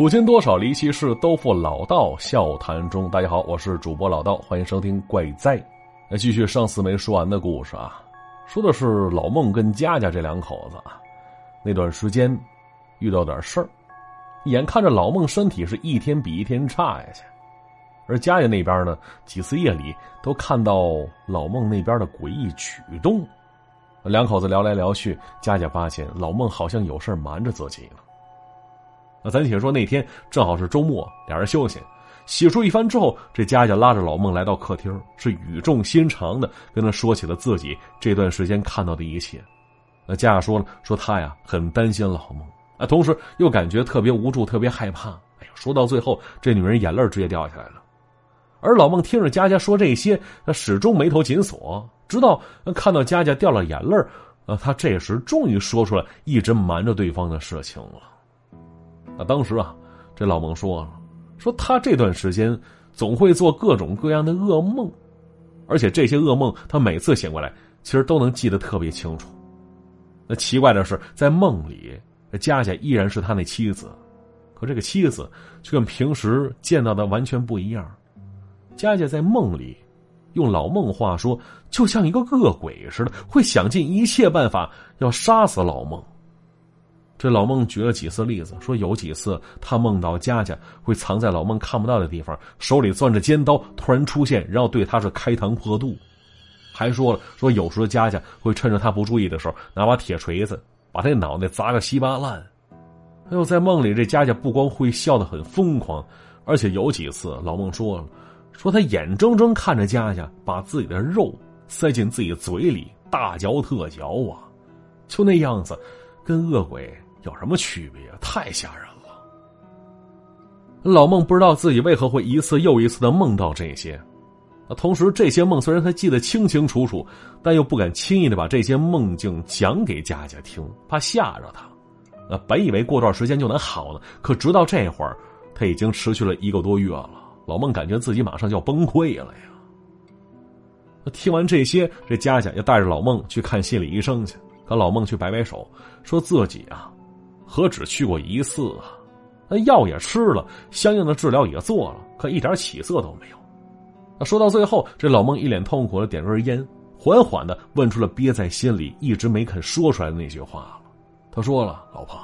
古今多少离奇事，都付老道笑谈中。大家好，我是主播老道，欢迎收听《怪哉》。那继续上次没说完的故事啊，说的是老孟跟佳佳这两口子啊，那段时间遇到点事儿，眼看着老孟身体是一天比一天差下去，而佳佳那边呢，几次夜里都看到老孟那边的诡异举动。两口子聊来聊去，佳佳发现老孟好像有事瞒着自己呢。那咱且说那天正好是周末，俩人休息，洗漱一番之后，这佳佳拉着老孟来到客厅，是语重心长的跟他说起了自己这段时间看到的一切。那佳佳说了，说他呀很担心老孟，啊，同时又感觉特别无助，特别害怕。哎呀，说到最后，这女人眼泪直接掉下来了。而老孟听着佳佳说这些，他始终眉头紧锁，直到看到佳佳掉了眼泪呃，他这时终于说出了一直瞒着对方的事情了。那当时啊，这老孟说了，说他这段时间总会做各种各样的噩梦，而且这些噩梦他每次醒过来，其实都能记得特别清楚。那奇怪的是，在梦里，佳佳依然是他那妻子，可这个妻子却跟平时见到的完全不一样。佳佳在梦里，用老孟话说，就像一个恶鬼似的，会想尽一切办法要杀死老孟。这老孟举了几次例子，说有几次他梦到佳佳会藏在老孟看不到的地方，手里攥着尖刀，突然出现，然后对他是开膛破肚。还说了，说有时候佳佳会趁着他不注意的时候，拿把铁锤子把他脑袋砸个稀巴烂。还有在梦里，这佳佳不光会笑得很疯狂，而且有几次老孟说了，说他眼睁睁看着佳佳把自己的肉塞进自己嘴里，大嚼特嚼啊，就那样子，跟恶鬼。有什么区别？太吓人了！老孟不知道自己为何会一次又一次的梦到这些，同时这些梦虽然他记得清清楚楚，但又不敢轻易的把这些梦境讲给佳佳听，怕吓着他。啊，本以为过段时间就能好呢，可直到这会儿，他已经持续了一个多月了。老孟感觉自己马上就要崩溃了呀！听完这些，这佳佳又带着老孟去看心理医生去，可老孟却摆摆手，说自己啊。何止去过一次啊？那药也吃了，相应的治疗也做了，可一点起色都没有。那说到最后，这老孟一脸痛苦的点根烟，缓缓的问出了憋在心里一直没肯说出来的那句话了。他说了：“老婆，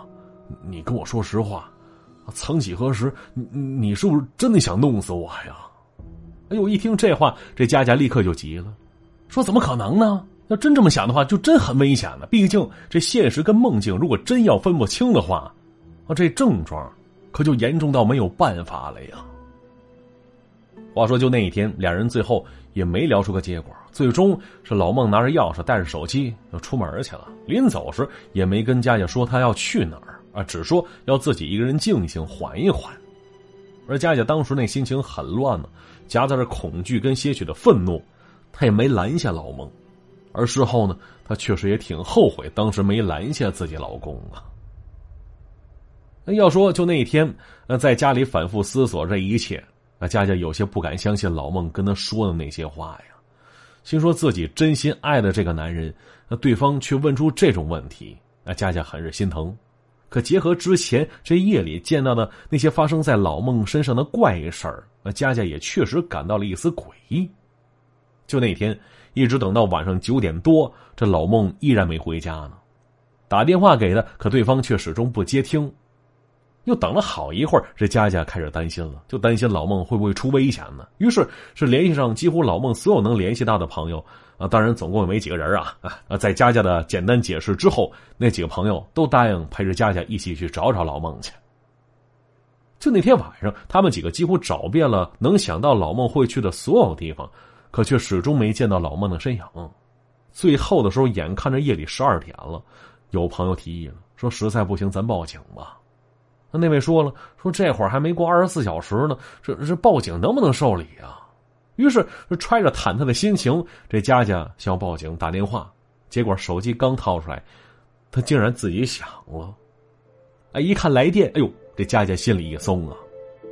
你跟我说实话，曾几何时，你你是不是真的想弄死我呀？”哎呦，一听这话，这佳佳立刻就急了，说：“怎么可能呢？”要真这么想的话，就真很危险了。毕竟这现实跟梦境，如果真要分不清的话，啊，这症状可就严重到没有办法了呀。话说，就那一天，俩人最后也没聊出个结果。最终是老孟拿着钥匙，带着手机就出门去了。临走时也没跟佳佳说他要去哪儿啊，只说要自己一个人静一静缓一缓。而佳佳当时那心情很乱呢，夹杂着恐惧跟些许的愤怒，他也没拦下老孟。而事后呢，她确实也挺后悔当时没拦下自己老公啊。要说就那一天，呃，在家里反复思索这一切，那佳佳有些不敢相信老孟跟她说的那些话呀，心说自己真心爱的这个男人，那对方却问出这种问题，那佳佳很是心疼。可结合之前这夜里见到的那些发生在老孟身上的怪事儿，那佳佳也确实感到了一丝诡异。就那天。一直等到晚上九点多，这老孟依然没回家呢。打电话给他，可对方却始终不接听。又等了好一会儿，这佳佳开始担心了，就担心老孟会不会出危险呢？于是是联系上几乎老孟所有能联系到的朋友啊，当然总共也没几个人啊啊！在佳佳的简单解释之后，那几个朋友都答应陪着佳佳一起去找找老孟去。就那天晚上，他们几个几乎找遍了能想到老孟会去的所有地方。可却始终没见到老孟的身影。最后的时候，眼看着夜里十二点了，有朋友提议了，说实在不行，咱报警吧。那那位说了，说这会儿还没过二十四小时呢，这这报警能不能受理啊？于是揣着忐忑的心情，这佳佳想报警打电话，结果手机刚掏出来，他竟然自己响了。哎，一看来电，哎呦，这佳佳心里一松啊，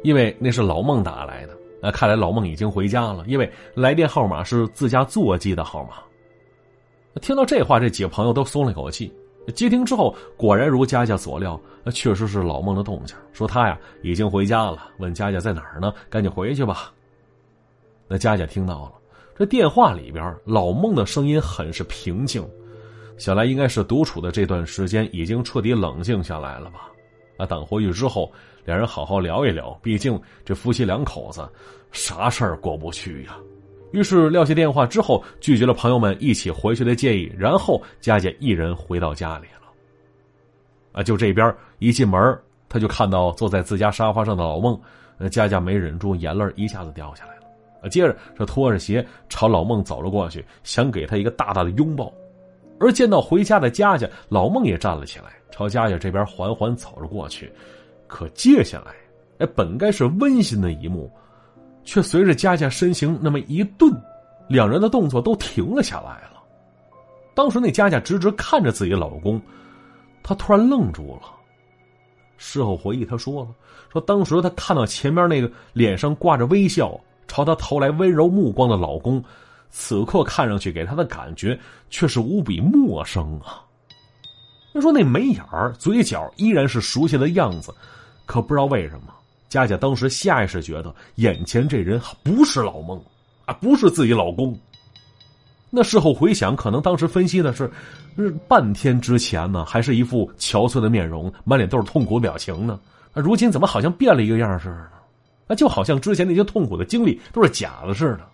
因为那是老孟打来的。那看来老孟已经回家了，因为来电号码是自家座机的号码。听到这话，这几个朋友都松了一口气。接听之后，果然如佳佳所料，那确实是老孟的动静。说他呀已经回家了，问佳佳在哪儿呢？赶紧回去吧。那佳佳听到了，这电话里边老孟的声音很是平静，想来应该是独处的这段时间已经彻底冷静下来了吧。啊，等回去之后，两人好好聊一聊。毕竟这夫妻两口子，啥事儿过不去呀？于是撂下电话之后，拒绝了朋友们一起回去的建议，然后佳佳一人回到家里了。啊，就这边一进门，他就看到坐在自家沙发上的老孟，佳佳没忍住，眼泪一下子掉下来了。啊，接着这拖着鞋朝老孟走了过去，想给他一个大大的拥抱。而见到回家的佳佳，老孟也站了起来，朝佳佳这边缓缓走了过去。可接下来，哎，本该是温馨的一幕。却随着佳佳身形那么一顿，两人的动作都停了下来了。当时那佳佳直直看着自己老公，她突然愣住了。事后回忆，她说了：“说当时她看到前面那个脸上挂着微笑、朝她投来温柔目光的老公，此刻看上去给他的感觉却是无比陌生啊。她说那眉眼儿、嘴角依然是熟悉的样子，可不知道为什么。”佳佳当时下意识觉得眼前这人不是老孟，啊，不是自己老公。那事后回想，可能当时分析的是，半天之前呢，还是一副憔悴的面容，满脸都是痛苦表情呢。那如今怎么好像变了一个样似的？那就好像之前那些痛苦的经历都是假的似的。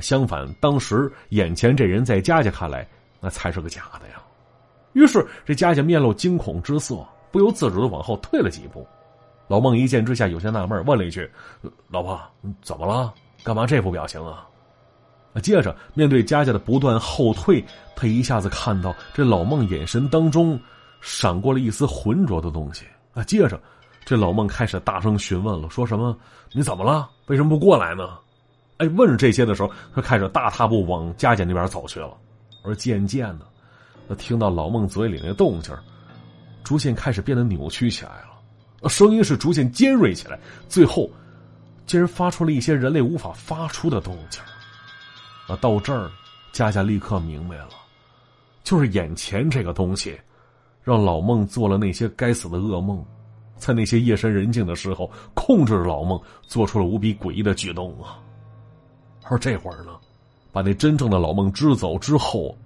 相反，当时眼前这人在佳佳看来，那才是个假的呀。于是这佳佳面露惊恐之色，不由自主的往后退了几步。老孟一见之下有些纳闷，问了一句：“老婆，怎么了？干嘛这副表情啊？”接着面对佳佳的不断后退，他一下子看到这老孟眼神当中闪过了一丝浑浊的东西啊！接着，这老孟开始大声询问了，说什么：“你怎么了？为什么不过来呢？”哎，问这些的时候，他开始大踏步往佳佳那边走去了。而渐渐的，他听到老孟嘴里那动静，逐渐开始变得扭曲起来了。声音是逐渐尖锐起来，最后竟然发出了一些人类无法发出的动静。啊，到这儿，佳佳立刻明白了，就是眼前这个东西，让老孟做了那些该死的噩梦，在那些夜深人静的时候，控制着老孟做出了无比诡异的举动啊。而这会儿呢，把那真正的老孟支走之后，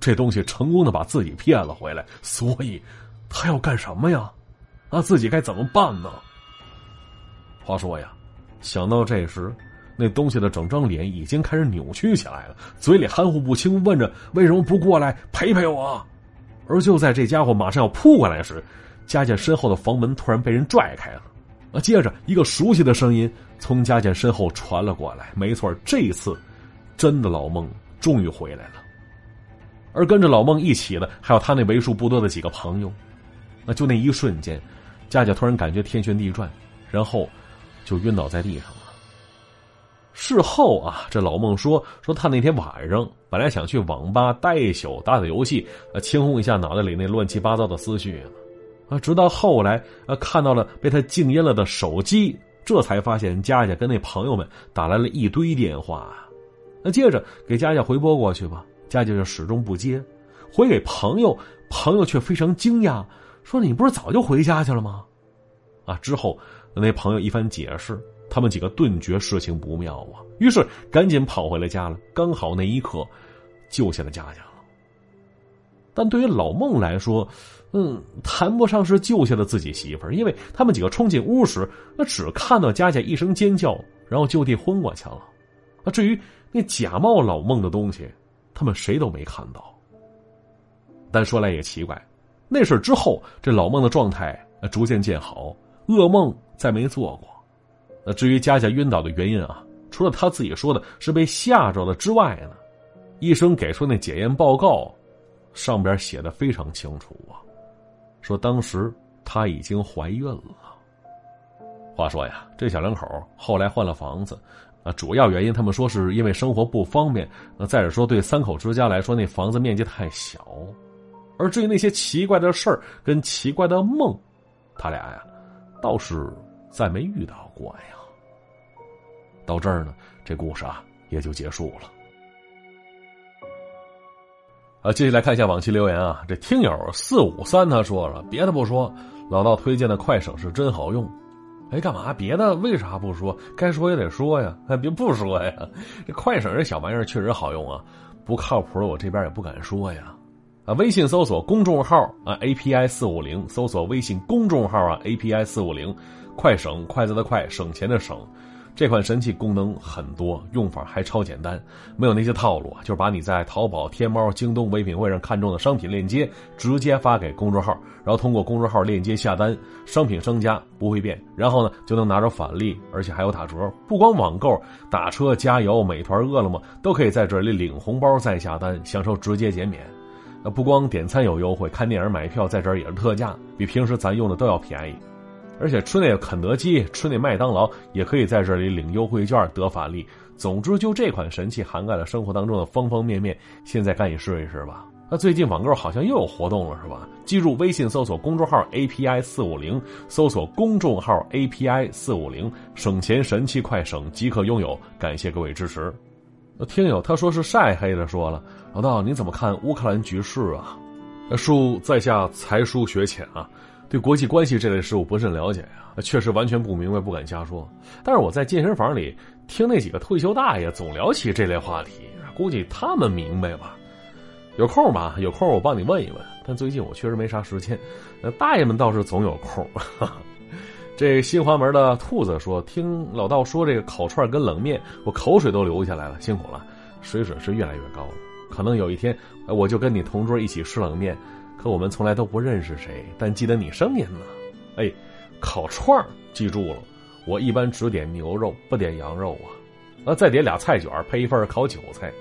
这东西成功的把自己骗了回来，所以他要干什么呀？那自己该怎么办呢？话说呀，想到这时，那东西的整张脸已经开始扭曲起来了，嘴里含糊不清，问着为什么不过来陪陪我。而就在这家伙马上要扑过来时，佳佳身后的房门突然被人拽开了。啊，接着一个熟悉的声音从佳佳身后传了过来。没错，这次真的老孟终于回来了。而跟着老孟一起的，还有他那为数不多的几个朋友。那就那一瞬间。佳佳突然感觉天旋地转，然后就晕倒在地上了。事后啊，这老孟说说他那天晚上本来想去网吧待一宿，打打游戏，啊，清空一下脑袋里那乱七八糟的思绪啊，直到后来啊看到了被他静音了的手机，这才发现佳佳跟那朋友们打来了一堆电话。那接着给佳佳回拨过去吧，佳佳就始终不接，回给朋友，朋友却非常惊讶。说你不是早就回家去了吗？啊！之后那朋友一番解释，他们几个顿觉事情不妙啊，于是赶紧跑回了家了。刚好那一刻救下了佳佳了。但对于老孟来说，嗯，谈不上是救下了自己媳妇儿，因为他们几个冲进屋时，那只看到佳佳一声尖叫，然后就地昏过去了。啊，至于那假冒老孟的东西，他们谁都没看到。但说来也奇怪。那事之后，这老孟的状态逐渐见好，噩梦再没做过。那至于佳佳晕倒的原因啊，除了他自己说的是被吓着了之外呢，医生给出那检验报告，上边写的非常清楚啊，说当时她已经怀孕了。话说呀，这小两口后来换了房子，啊，主要原因他们说是因为生活不方便，那再者说对三口之家来说，那房子面积太小。而至于那些奇怪的事儿跟奇怪的梦，他俩呀，倒是再没遇到过呀。到这儿呢，这故事啊也就结束了。啊，接下来看一下往期留言啊。这听友四五三他说了，别的不说，老道推荐的快省是真好用。哎，干嘛？别的为啥不说？该说也得说呀，哎，别不说呀。这快省这小玩意儿确实好用啊，不靠谱的我这边也不敢说呀。啊，微信搜索公众号啊，API 四五零，搜索微信公众号啊，API 四五零，快省，筷子的快，省钱的省。这款神器功能很多，用法还超简单，没有那些套路，就是把你在淘宝、天猫、京东、唯品会上看中的商品链接直接发给公众号，然后通过公众号链接下单，商品商家不会变，然后呢就能拿着返利，而且还有打折。不光网购、打车、加油、美团、饿了么都可以在这里领红包再下单，享受直接减免。那不光点餐有优惠，看电影买票在这儿也是特价，比平时咱用的都要便宜。而且吃那肯德基、吃那麦当劳也可以在这里领优惠券得返利。总之，就这款神器涵盖了生活当中的方方面面。现在赶紧试一试吧！那最近网购好像又有活动了，是吧？记住，微信搜索公众号 API 四五零，搜索公众号 API 四五零，省钱神器快省即可拥有。感谢各位支持。听友他说是晒黑的，说了，老道你怎么看乌克兰局势啊？恕在下才疏学浅啊。对国际关系这类事物不甚了解呀，确实完全不明白，不敢瞎说。但是我在健身房里听那几个退休大爷总聊起这类话题，估计他们明白吧。有空吧，有空我帮你问一问。但最近我确实没啥时间。那大爷们倒是总有空。这新华门的兔子说：“听老道说这个烤串跟冷面，我口水都流下来了，辛苦了，水准是越来越高了。可能有一天，我就跟你同桌一起吃冷面。”可我们从来都不认识谁，但记得你声音呢。哎，烤串儿记住了，我一般只点牛肉，不点羊肉啊。那再点俩菜卷，配一份烤韭菜。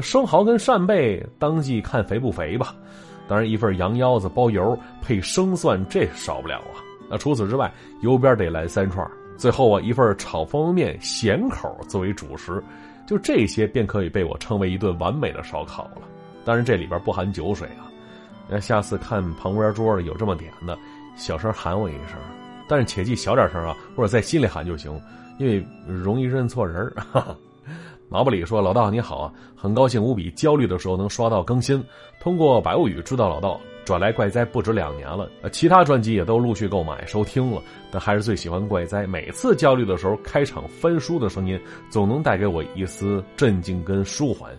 生蚝跟扇贝，当季看肥不肥吧。当然，一份羊腰子包油，配生蒜，这少不了啊。那除此之外，油边得来三串。最后啊，一份炒方便面，咸口作为主食。就这些，便可以被我称为一顿完美的烧烤了。当然，这里边不含酒水啊。那下次看旁边桌有这么点的，小声喊我一声，但是切记小点声啊，或者在心里喊就行，因为容易认错人毛不里说：“老道你好啊，很高兴无比，焦虑的时候能刷到更新。通过百物语知道老道转来怪哉不止两年了，其他专辑也都陆续购买收听了，但还是最喜欢怪哉。每次焦虑的时候，开场翻书的声音总能带给我一丝镇静跟舒缓。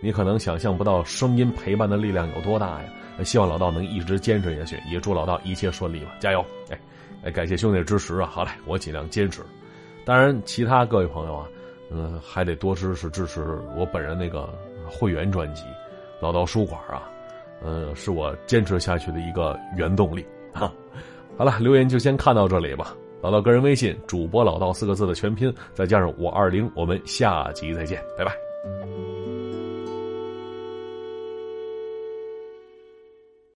你可能想象不到声音陪伴的力量有多大呀。”希望老道能一直坚持下去，也祝老道一切顺利吧，加油！哎，哎，感谢兄弟支持啊！好嘞，我尽量坚持。当然，其他各位朋友啊，嗯，还得多支持支持我本人那个会员专辑《老道书馆》啊，嗯，是我坚持下去的一个原动力啊。好了，留言就先看到这里吧。老道个人微信主播老道四个字的全拼，再加上五二零，我们下集再见，拜拜。